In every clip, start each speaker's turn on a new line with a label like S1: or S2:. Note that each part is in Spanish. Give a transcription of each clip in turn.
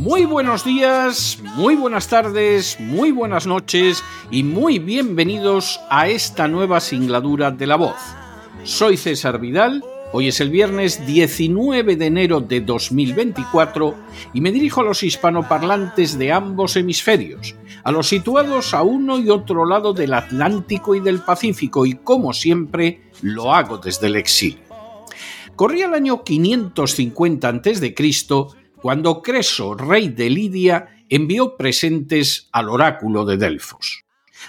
S1: Muy buenos días, muy buenas tardes, muy buenas noches y muy bienvenidos a esta nueva singladura de la voz. Soy César Vidal, hoy es el viernes 19 de enero de 2024 y me dirijo a los hispanoparlantes de ambos hemisferios, a los situados a uno y otro lado del Atlántico y del Pacífico y como siempre lo hago desde el exilio. Corría el año 550 a.C cuando Creso, rey de Lidia, envió presentes al oráculo de Delfos.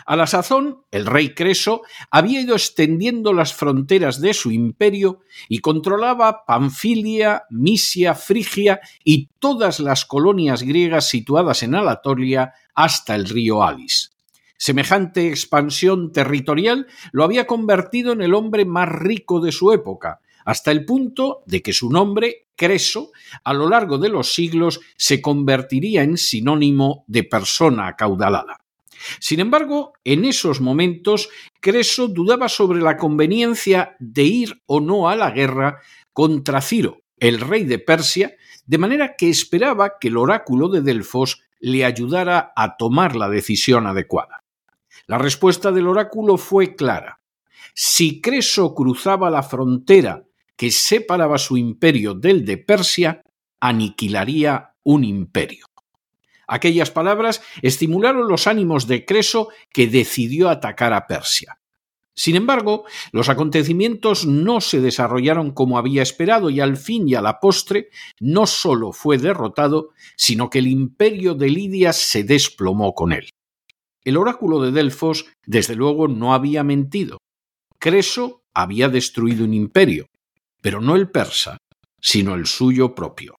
S1: A la sazón, el rey Creso había ido extendiendo las fronteras de su imperio y controlaba Panfilia, Misia, Frigia y todas las colonias griegas situadas en Anatolia hasta el río Alis. Semejante expansión territorial lo había convertido en el hombre más rico de su época, hasta el punto de que su nombre, Creso, a lo largo de los siglos se convertiría en sinónimo de persona acaudalada. Sin embargo, en esos momentos, Creso dudaba sobre la conveniencia de ir o no a la guerra contra Ciro, el rey de Persia, de manera que esperaba que el oráculo de Delfos le ayudara a tomar la decisión adecuada. La respuesta del oráculo fue clara. Si Creso cruzaba la frontera que separaba su imperio del de Persia, aniquilaría un imperio. Aquellas palabras estimularon los ánimos de Creso, que decidió atacar a Persia. Sin embargo, los acontecimientos no se desarrollaron como había esperado y al fin y a la postre no solo fue derrotado, sino que el imperio de Lidia se desplomó con él. El oráculo de Delfos, desde luego, no había mentido. Creso había destruido un imperio, pero no el persa, sino el suyo propio.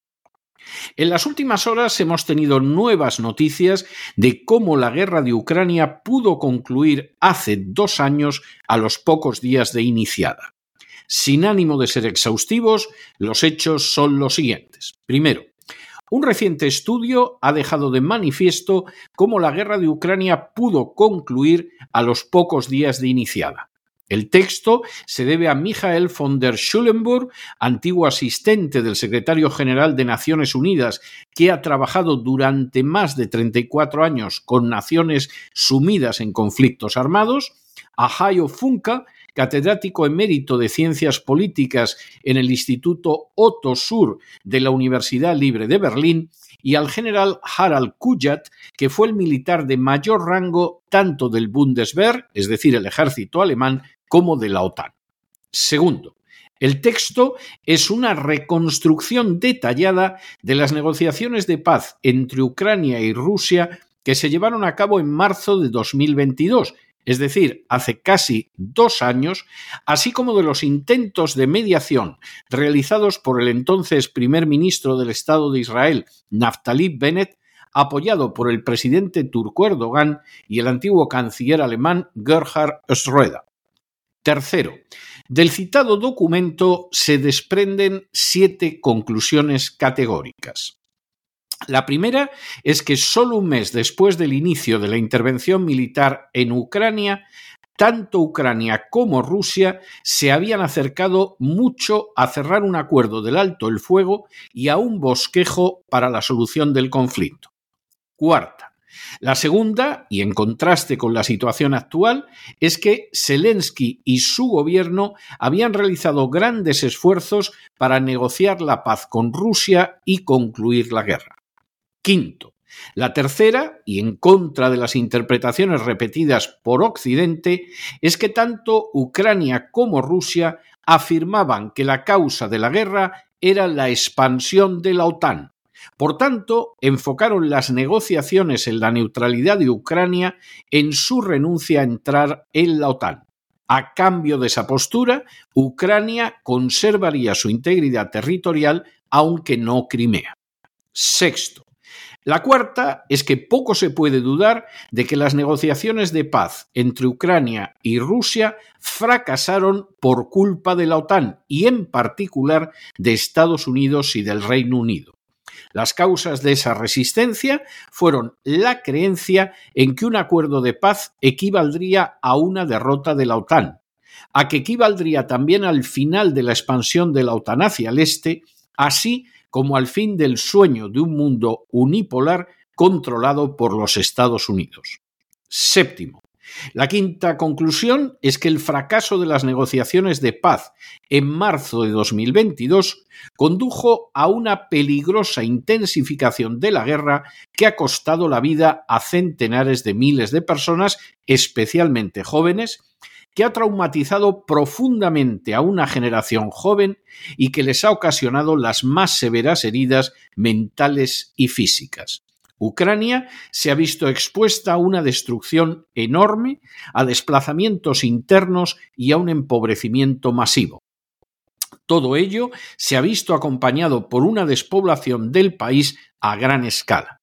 S1: En las últimas horas hemos tenido nuevas noticias de cómo la guerra de Ucrania pudo concluir hace dos años a los pocos días de iniciada. Sin ánimo de ser exhaustivos, los hechos son los siguientes. Primero, un reciente estudio ha dejado de manifiesto cómo la guerra de Ucrania pudo concluir a los pocos días de iniciada. El texto se debe a Michael von der Schulenburg, antiguo asistente del secretario general de Naciones Unidas, que ha trabajado durante más de 34 años con naciones sumidas en conflictos armados, a Hayo Funka, catedrático emérito de Ciencias Políticas en el Instituto Otto Sur de la Universidad Libre de Berlín, y al general Harald Kujat, que fue el militar de mayor rango tanto del Bundeswehr, es decir, el ejército alemán, como de la OTAN. Segundo, el texto es una reconstrucción detallada de las negociaciones de paz entre Ucrania y Rusia que se llevaron a cabo en marzo de 2022, es decir, hace casi dos años, así como de los intentos de mediación realizados por el entonces primer ministro del Estado de Israel, Naftali Bennett, apoyado por el presidente turco Erdogan y el antiguo canciller alemán Gerhard Schröder. Tercero, del citado documento se desprenden siete conclusiones categóricas. La primera es que solo un mes después del inicio de la intervención militar en Ucrania, tanto Ucrania como Rusia se habían acercado mucho a cerrar un acuerdo del alto el fuego y a un bosquejo para la solución del conflicto. Cuarta, la segunda, y en contraste con la situación actual, es que Zelensky y su gobierno habían realizado grandes esfuerzos para negociar la paz con Rusia y concluir la guerra. Quinto, La tercera, y en contra de las interpretaciones repetidas por Occidente, es que tanto Ucrania como Rusia afirmaban que la causa de la guerra era la expansión de la OTAN. Por tanto, enfocaron las negociaciones en la neutralidad de Ucrania en su renuncia a entrar en la OTAN. A cambio de esa postura, Ucrania conservaría su integridad territorial, aunque no Crimea. Sexto, la cuarta es que poco se puede dudar de que las negociaciones de paz entre Ucrania y Rusia fracasaron por culpa de la OTAN y en particular de Estados Unidos y del Reino Unido. Las causas de esa resistencia fueron la creencia en que un acuerdo de paz equivaldría a una derrota de la OTAN, a que equivaldría también al final de la expansión de la OTAN hacia el este, así como al fin del sueño de un mundo unipolar controlado por los Estados Unidos. Séptimo. La quinta conclusión es que el fracaso de las negociaciones de paz en marzo de 2022 condujo a una peligrosa intensificación de la guerra que ha costado la vida a centenares de miles de personas, especialmente jóvenes, que ha traumatizado profundamente a una generación joven y que les ha ocasionado las más severas heridas mentales y físicas. Ucrania se ha visto expuesta a una destrucción enorme, a desplazamientos internos y a un empobrecimiento masivo. Todo ello se ha visto acompañado por una despoblación del país a gran escala.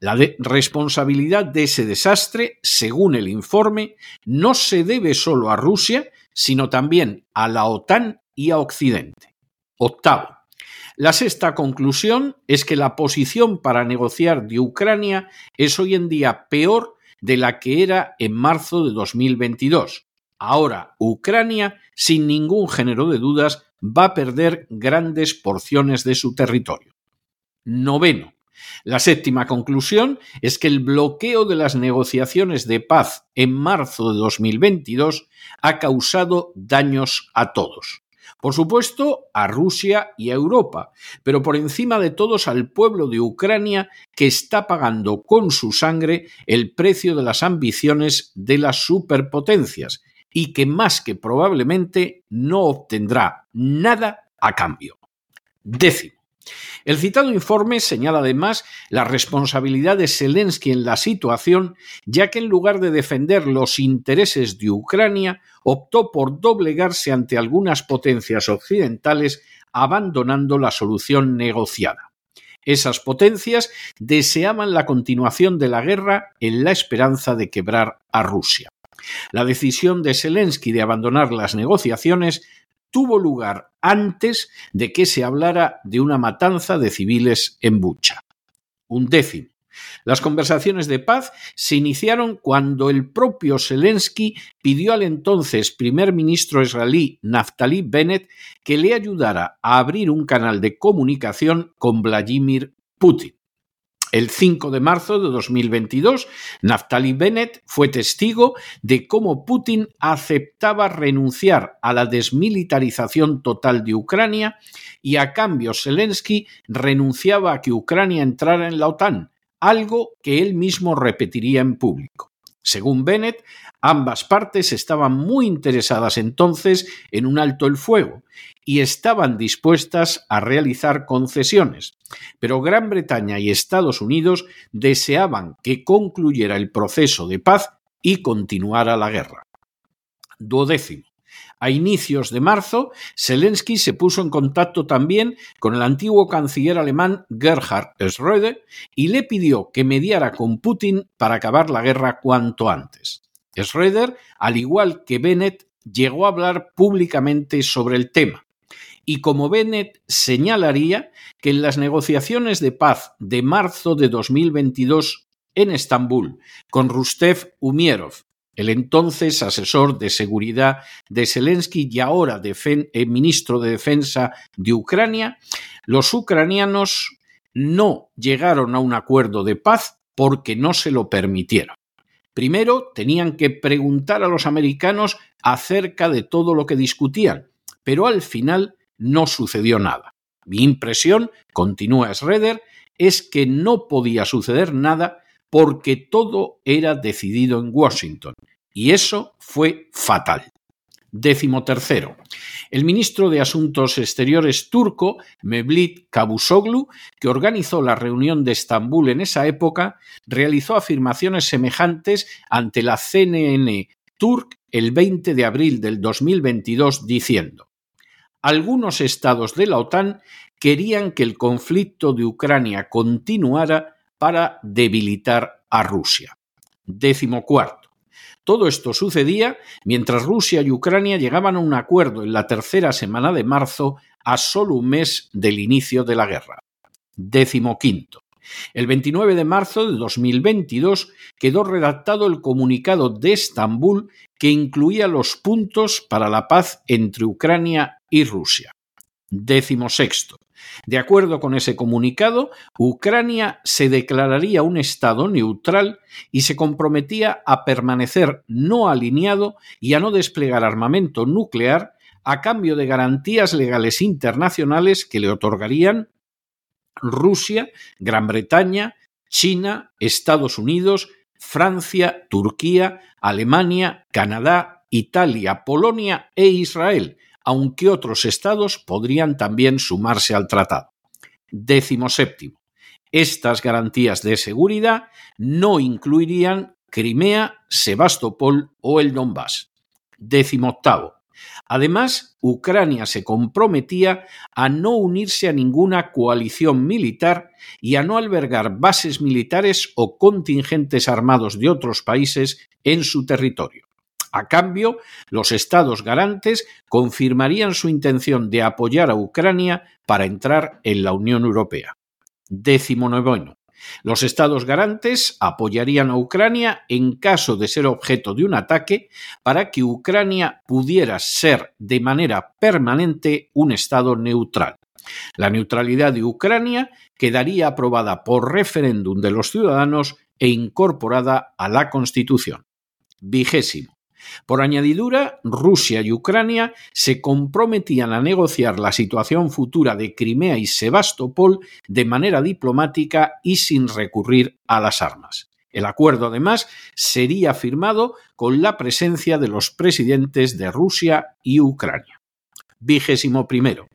S1: La responsabilidad de ese desastre, según el informe, no se debe solo a Rusia, sino también a la OTAN y a Occidente. Octavo. La sexta conclusión es que la posición para negociar de Ucrania es hoy en día peor de la que era en marzo de 2022. Ahora Ucrania, sin ningún género de dudas, va a perder grandes porciones de su territorio. Noveno. La séptima conclusión es que el bloqueo de las negociaciones de paz en marzo de 2022 ha causado daños a todos. Por supuesto, a Rusia y a Europa, pero por encima de todos al pueblo de Ucrania que está pagando con su sangre el precio de las ambiciones de las superpotencias y que más que probablemente no obtendrá nada a cambio. Décimo. El citado informe señala además la responsabilidad de Zelensky en la situación, ya que en lugar de defender los intereses de Ucrania, optó por doblegarse ante algunas potencias occidentales, abandonando la solución negociada. Esas potencias deseaban la continuación de la guerra en la esperanza de quebrar a Rusia. La decisión de Zelensky de abandonar las negociaciones tuvo lugar antes de que se hablara de una matanza de civiles en Bucha. Un décimo. Las conversaciones de paz se iniciaron cuando el propio Zelensky pidió al entonces primer ministro israelí Naftali Bennett que le ayudara a abrir un canal de comunicación con Vladimir Putin. El 5 de marzo de 2022, Naftali Bennett fue testigo de cómo Putin aceptaba renunciar a la desmilitarización total de Ucrania y a cambio Zelensky renunciaba a que Ucrania entrara en la OTAN, algo que él mismo repetiría en público. Según Bennett, ambas partes estaban muy interesadas entonces en un alto el fuego y estaban dispuestas a realizar concesiones, pero Gran Bretaña y Estados Unidos deseaban que concluyera el proceso de paz y continuara la guerra. Duodécimo. A inicios de marzo, Zelensky se puso en contacto también con el antiguo canciller alemán Gerhard Schröder y le pidió que mediara con Putin para acabar la guerra cuanto antes. Schröder, al igual que Bennett, llegó a hablar públicamente sobre el tema. Y como Bennett señalaría que en las negociaciones de paz de marzo de 2022 en Estambul con Rustev Umierov, el entonces asesor de seguridad de Zelensky y ahora eh, ministro de Defensa de Ucrania, los ucranianos no llegaron a un acuerdo de paz porque no se lo permitieron. Primero tenían que preguntar a los americanos acerca de todo lo que discutían, pero al final no sucedió nada. Mi impresión, continúa Schroeder, es que no podía suceder nada porque todo era decidido en Washington, y eso fue fatal. Décimo tercero. El ministro de Asuntos Exteriores turco, Mevlut Cavusoglu, que organizó la reunión de Estambul en esa época, realizó afirmaciones semejantes ante la CNN Turk el 20 de abril del 2022 diciendo algunos estados de la OTAN querían que el conflicto de Ucrania continuara para debilitar a Rusia. Décimo cuarto. Todo esto sucedía mientras Rusia y Ucrania llegaban a un acuerdo en la tercera semana de marzo a solo un mes del inicio de la guerra. Décimo quinto. El 29 de marzo de 2022 quedó redactado el comunicado de Estambul que incluía los puntos para la paz entre Ucrania y Rusia. Décimo sexto. De acuerdo con ese comunicado, Ucrania se declararía un Estado neutral y se comprometía a permanecer no alineado y a no desplegar armamento nuclear a cambio de garantías legales internacionales que le otorgarían Rusia, Gran Bretaña, China, Estados Unidos, Francia, Turquía, Alemania, Canadá, Italia, Polonia e Israel, aunque otros estados podrían también sumarse al tratado. Décimo séptimo. Estas garantías de seguridad no incluirían Crimea, Sebastopol o el Donbass. Décimo octavo. Además, Ucrania se comprometía a no unirse a ninguna coalición militar y a no albergar bases militares o contingentes armados de otros países en su territorio. A cambio, los estados garantes confirmarían su intención de apoyar a Ucrania para entrar en la Unión Europea. Décimo noveno. Los estados garantes apoyarían a Ucrania en caso de ser objeto de un ataque para que Ucrania pudiera ser de manera permanente un estado neutral. La neutralidad de Ucrania quedaría aprobada por referéndum de los ciudadanos e incorporada a la Constitución. Vigésimo. Por añadidura, Rusia y Ucrania se comprometían a negociar la situación futura de Crimea y Sebastopol de manera diplomática y sin recurrir a las armas. El acuerdo, además, sería firmado con la presencia de los presidentes de Rusia y Ucrania. Vigésimo primero.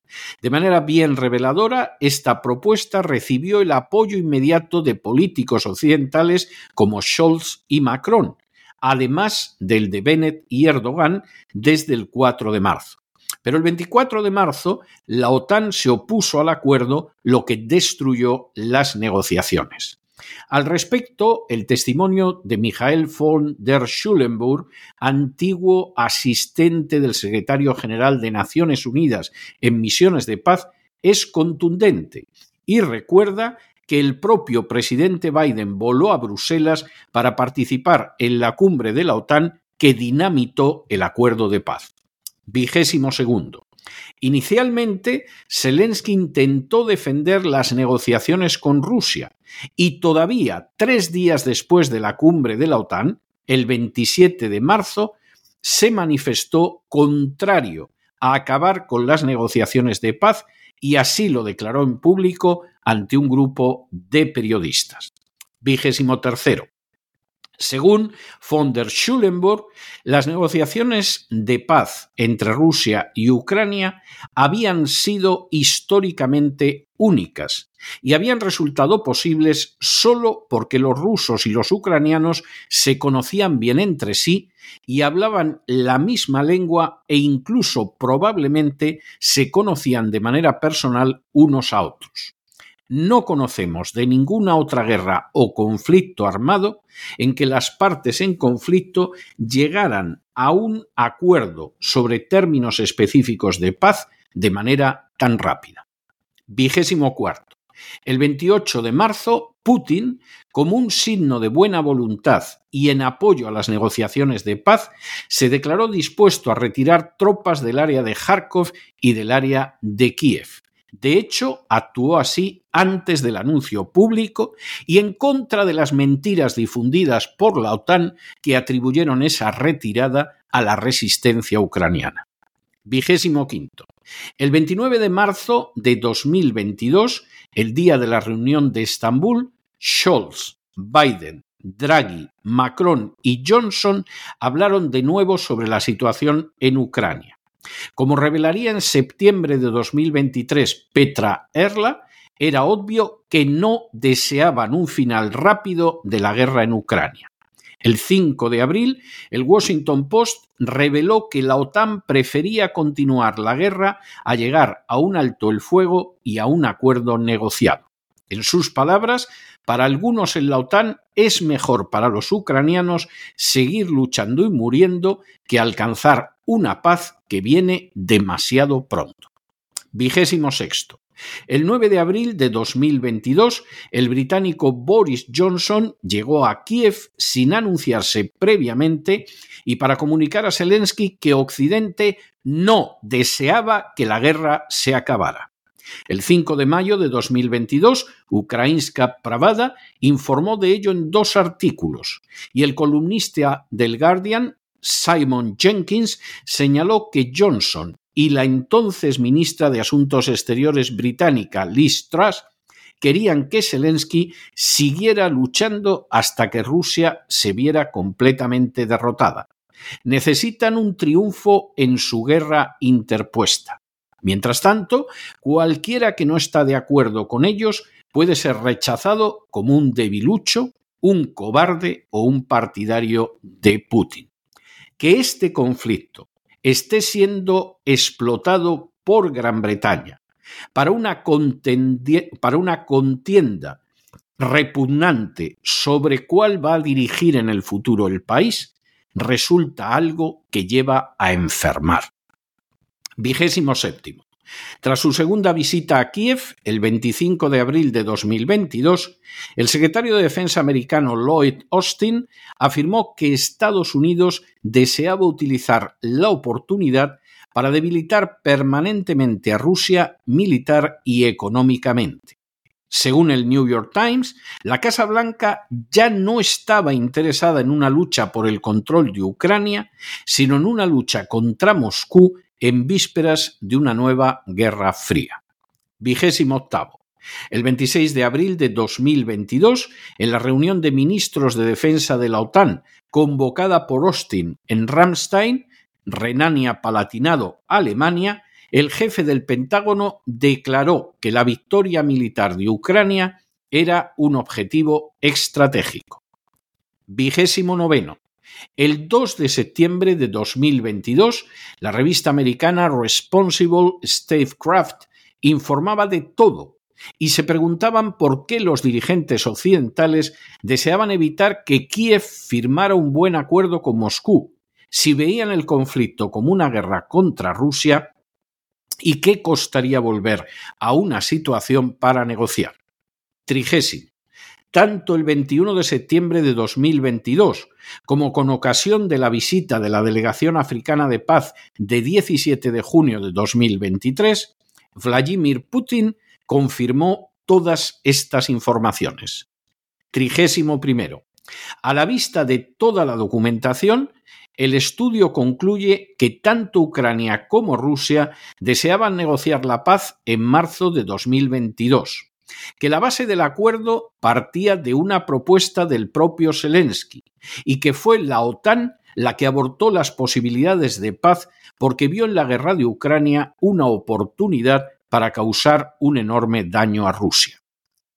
S1: De manera bien reveladora, esta propuesta recibió el apoyo inmediato de políticos occidentales como Scholz y Macron, además del de Bennett y Erdogan desde el 4 de marzo. Pero el 24 de marzo la OTAN se opuso al acuerdo, lo que destruyó las negociaciones. Al respecto, el testimonio de Michael von der Schulenburg, antiguo asistente del secretario general de Naciones Unidas en misiones de paz, es contundente y recuerda que el propio presidente Biden voló a Bruselas para participar en la cumbre de la OTAN que dinamitó el acuerdo de paz. Vigésimo segundo. Inicialmente, Zelensky intentó defender las negociaciones con Rusia y todavía tres días después de la cumbre de la OTAN, el 27 de marzo, se manifestó contrario a acabar con las negociaciones de paz y así lo declaró en público ante un grupo de periodistas. Vigésimo tercero. Según von der Schulenburg, las negociaciones de paz entre Rusia y Ucrania habían sido históricamente únicas y habían resultado posibles solo porque los rusos y los ucranianos se conocían bien entre sí y hablaban la misma lengua e incluso probablemente se conocían de manera personal unos a otros no conocemos de ninguna otra guerra o conflicto armado en que las partes en conflicto llegaran a un acuerdo sobre términos específicos de paz de manera tan rápida. Vigésimo cuarto. El 28 de marzo, Putin, como un signo de buena voluntad y en apoyo a las negociaciones de paz, se declaró dispuesto a retirar tropas del área de Kharkov y del área de Kiev. De hecho, actuó así antes del anuncio público y en contra de las mentiras difundidas por la OTAN que atribuyeron esa retirada a la resistencia ucraniana. Vigésimo quinto. El 29 de marzo de 2022, el día de la reunión de Estambul, Scholz, Biden, Draghi, Macron y Johnson hablaron de nuevo sobre la situación en Ucrania. Como revelaría en septiembre de 2023 Petra Erla, era obvio que no deseaban un final rápido de la guerra en Ucrania. El 5 de abril, el Washington Post reveló que la OTAN prefería continuar la guerra a llegar a un alto el fuego y a un acuerdo negociado. En sus palabras, para algunos en la OTAN es mejor para los ucranianos seguir luchando y muriendo que alcanzar una paz que viene demasiado pronto. Vigésimo sexto. El 9 de abril de 2022, el británico Boris Johnson llegó a Kiev sin anunciarse previamente y para comunicar a Zelensky que Occidente no deseaba que la guerra se acabara. El 5 de mayo de 2022, Ukrainska Pravada informó de ello en dos artículos y el columnista del Guardian, Simon Jenkins, señaló que Johnson y la entonces ministra de Asuntos Exteriores británica Liz Truss querían que Zelensky siguiera luchando hasta que Rusia se viera completamente derrotada. Necesitan un triunfo en su guerra interpuesta. Mientras tanto, cualquiera que no está de acuerdo con ellos puede ser rechazado como un debilucho, un cobarde o un partidario de Putin. Que este conflicto esté siendo explotado por Gran Bretaña para una, para una contienda repugnante sobre cuál va a dirigir en el futuro el país, resulta algo que lleva a enfermar. Vigésimo séptimo. Tras su segunda visita a Kiev, el 25 de abril de 2022, el secretario de Defensa americano Lloyd Austin afirmó que Estados Unidos deseaba utilizar la oportunidad para debilitar permanentemente a Rusia militar y económicamente. Según el New York Times, la Casa Blanca ya no estaba interesada en una lucha por el control de Ucrania, sino en una lucha contra Moscú en vísperas de una nueva guerra fría. Vigésimo octavo. El 26 de abril de 2022, en la reunión de ministros de defensa de la OTAN convocada por Austin en Ramstein, Renania-Palatinado, Alemania, el jefe del Pentágono declaró que la victoria militar de Ucrania era un objetivo estratégico. Vigésimo noveno. El 2 de septiembre de 2022, la revista americana Responsible Statecraft informaba de todo y se preguntaban por qué los dirigentes occidentales deseaban evitar que Kiev firmara un buen acuerdo con Moscú, si veían el conflicto como una guerra contra Rusia y qué costaría volver a una situación para negociar. Trigésimo tanto el 21 de septiembre de 2022 como con ocasión de la visita de la Delegación Africana de Paz de 17 de junio de 2023, Vladimir Putin confirmó todas estas informaciones. Trigésimo primero. A la vista de toda la documentación, el estudio concluye que tanto Ucrania como Rusia deseaban negociar la paz en marzo de 2022 que la base del acuerdo partía de una propuesta del propio Zelensky y que fue la OTAN la que abortó las posibilidades de paz porque vio en la guerra de Ucrania una oportunidad para causar un enorme daño a Rusia.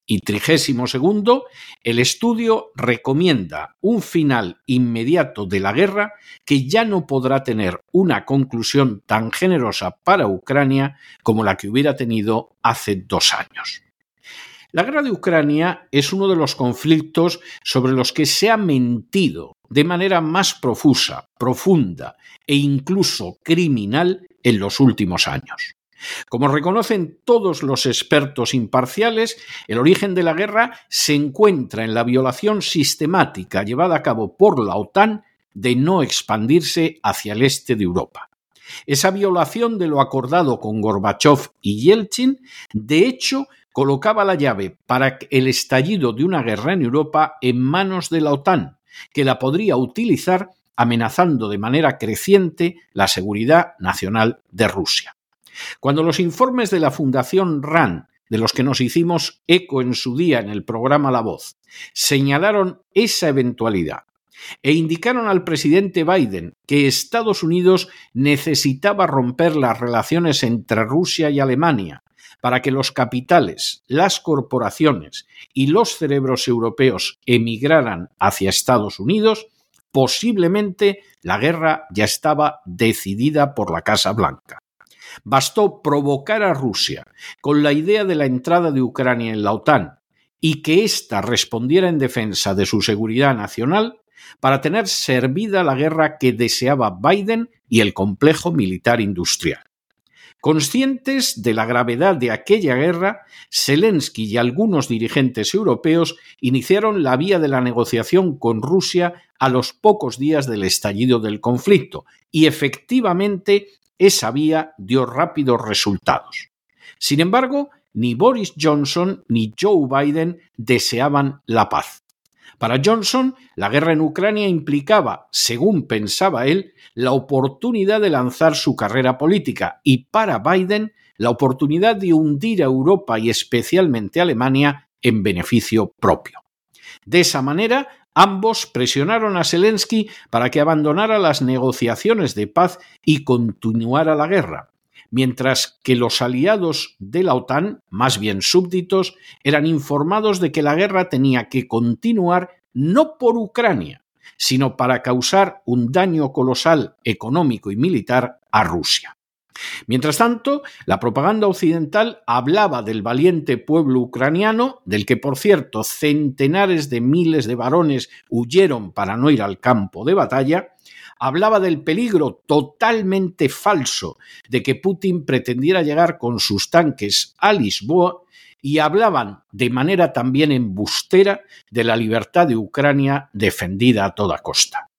S1: Y trigésimo segundo, el estudio recomienda un final inmediato de la guerra que ya no podrá tener una conclusión tan generosa para Ucrania como la que hubiera tenido hace dos años. La guerra de Ucrania es uno de los conflictos sobre los que se ha mentido de manera más profusa, profunda e incluso criminal en los últimos años. Como reconocen todos los expertos imparciales, el origen de la guerra se encuentra en la violación sistemática llevada a cabo por la OTAN de no expandirse hacia el este de Europa. Esa violación de lo acordado con Gorbachev y Yeltsin, de hecho, colocaba la llave para el estallido de una guerra en Europa en manos de la OTAN, que la podría utilizar amenazando de manera creciente la seguridad nacional de Rusia. Cuando los informes de la Fundación RAN, de los que nos hicimos eco en su día en el programa La Voz, señalaron esa eventualidad e indicaron al presidente Biden que Estados Unidos necesitaba romper las relaciones entre Rusia y Alemania para que los capitales, las corporaciones y los cerebros europeos emigraran hacia Estados Unidos, posiblemente la guerra ya estaba decidida por la Casa Blanca. Bastó provocar a Rusia con la idea de la entrada de Ucrania en la OTAN y que ésta respondiera en defensa de su seguridad nacional para tener servida la guerra que deseaba Biden y el complejo militar industrial. Conscientes de la gravedad de aquella guerra, Zelensky y algunos dirigentes europeos iniciaron la vía de la negociación con Rusia a los pocos días del estallido del conflicto, y efectivamente esa vía dio rápidos resultados. Sin embargo, ni Boris Johnson ni Joe Biden deseaban la paz. Para Johnson, la guerra en Ucrania implicaba, según pensaba él, la oportunidad de lanzar su carrera política y para Biden la oportunidad de hundir a Europa y especialmente a Alemania en beneficio propio. De esa manera, ambos presionaron a Zelensky para que abandonara las negociaciones de paz y continuara la guerra, mientras que los aliados de la OTAN, más bien súbditos, eran informados de que la guerra tenía que continuar no por Ucrania, sino para causar un daño colosal económico y militar a Rusia. Mientras tanto, la propaganda occidental hablaba del valiente pueblo ucraniano, del que, por cierto, centenares de miles de varones huyeron para no ir al campo de batalla, hablaba del peligro totalmente falso de que Putin pretendiera llegar con sus tanques a Lisboa y hablaban de manera también embustera de la libertad de Ucrania defendida a toda costa.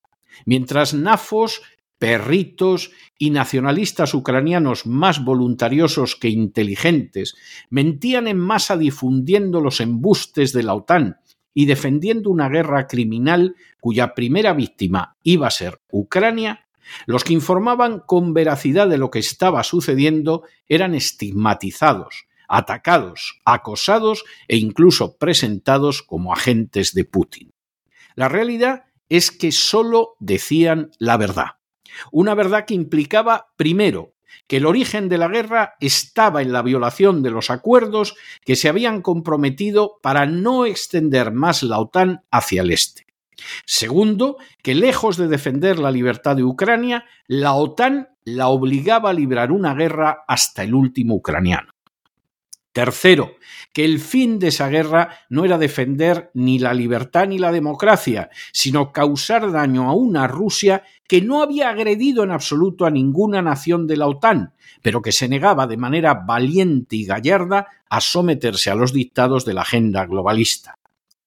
S1: Mientras nafos, perritos y nacionalistas ucranianos más voluntariosos que inteligentes mentían en masa difundiendo los embustes de la OTAN y defendiendo una guerra criminal cuya primera víctima iba a ser Ucrania, los que informaban con veracidad de lo que estaba sucediendo eran estigmatizados, atacados, acosados e incluso presentados como agentes de Putin. La realidad es que solo decían la verdad. Una verdad que implicaba, primero, que el origen de la guerra estaba en la violación de los acuerdos que se habían comprometido para no extender más la OTAN hacia el este. Segundo, que lejos de defender la libertad de Ucrania, la OTAN la obligaba a librar una guerra hasta el último ucraniano. Tercero, que el fin de esa guerra no era defender ni la libertad ni la democracia, sino causar daño a una Rusia que no había agredido en absoluto a ninguna nación de la OTAN, pero que se negaba de manera valiente y gallarda a someterse a los dictados de la agenda globalista.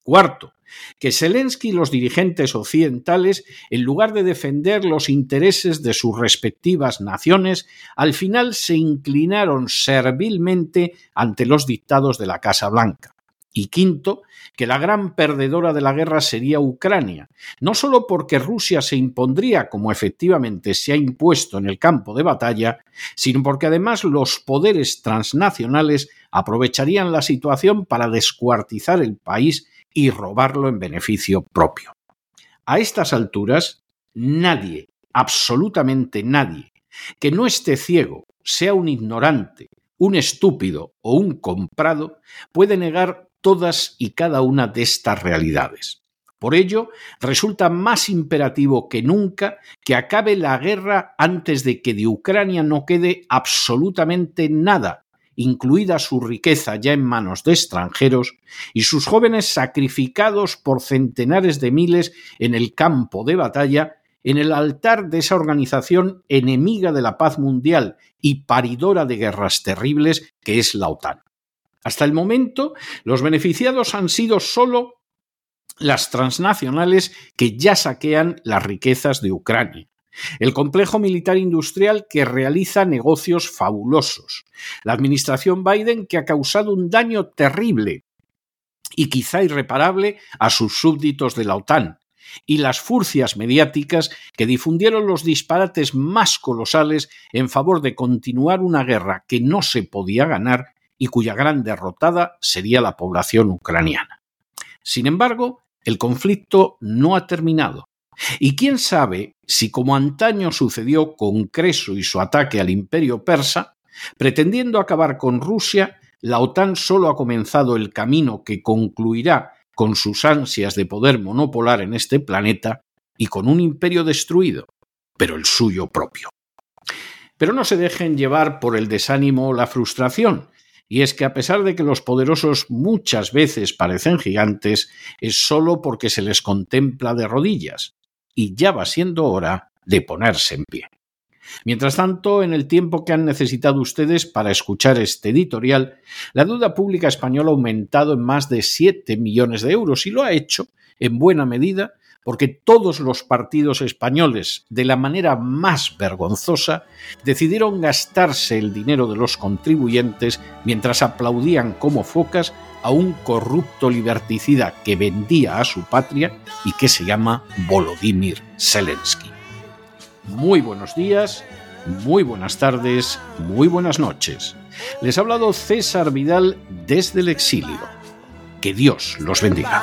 S1: Cuarto, que Zelensky y los dirigentes occidentales, en lugar de defender los intereses de sus respectivas naciones, al final se inclinaron servilmente ante los dictados de la Casa Blanca. Y quinto, que la gran perdedora de la guerra sería Ucrania, no solo porque Rusia se impondría como efectivamente se ha impuesto en el campo de batalla, sino porque además los poderes transnacionales aprovecharían la situación para descuartizar el país y robarlo en beneficio propio. A estas alturas, nadie, absolutamente nadie, que no esté ciego, sea un ignorante, un estúpido o un comprado, puede negar todas y cada una de estas realidades. Por ello, resulta más imperativo que nunca que acabe la guerra antes de que de Ucrania no quede absolutamente nada incluida su riqueza ya en manos de extranjeros, y sus jóvenes sacrificados por centenares de miles en el campo de batalla, en el altar de esa organización enemiga de la paz mundial y paridora de guerras terribles que es la OTAN. Hasta el momento, los beneficiados han sido solo las transnacionales que ya saquean las riquezas de Ucrania, el complejo militar industrial que realiza negocios fabulosos. La administración Biden que ha causado un daño terrible y quizá irreparable a sus súbditos de la OTAN. y las furcias mediáticas que difundieron los disparates más colosales en favor de continuar una guerra que no se podía ganar y cuya gran derrotada sería la población ucraniana. Sin embargo, el conflicto no ha terminado. Y quién sabe si, como antaño sucedió con Creso y su ataque al imperio persa, pretendiendo acabar con Rusia, la OTAN solo ha comenzado el camino que concluirá con sus ansias de poder monopolar en este planeta y con un imperio destruido, pero el suyo propio. Pero no se dejen llevar por el desánimo o la frustración, y es que a pesar de que los poderosos muchas veces parecen gigantes, es solo porque se les contempla de rodillas, y ya va siendo hora de ponerse en pie. Mientras tanto, en el tiempo que han necesitado ustedes para escuchar este editorial, la deuda pública española ha aumentado en más de 7 millones de euros y lo ha hecho, en buena medida, porque todos los partidos españoles, de la manera más vergonzosa, decidieron gastarse el dinero de los contribuyentes mientras aplaudían como focas a un corrupto liberticida que vendía a su patria y que se llama Volodymyr Zelensky. Muy buenos días, muy buenas tardes, muy buenas noches. Les ha hablado César Vidal desde el exilio. Que Dios los bendiga.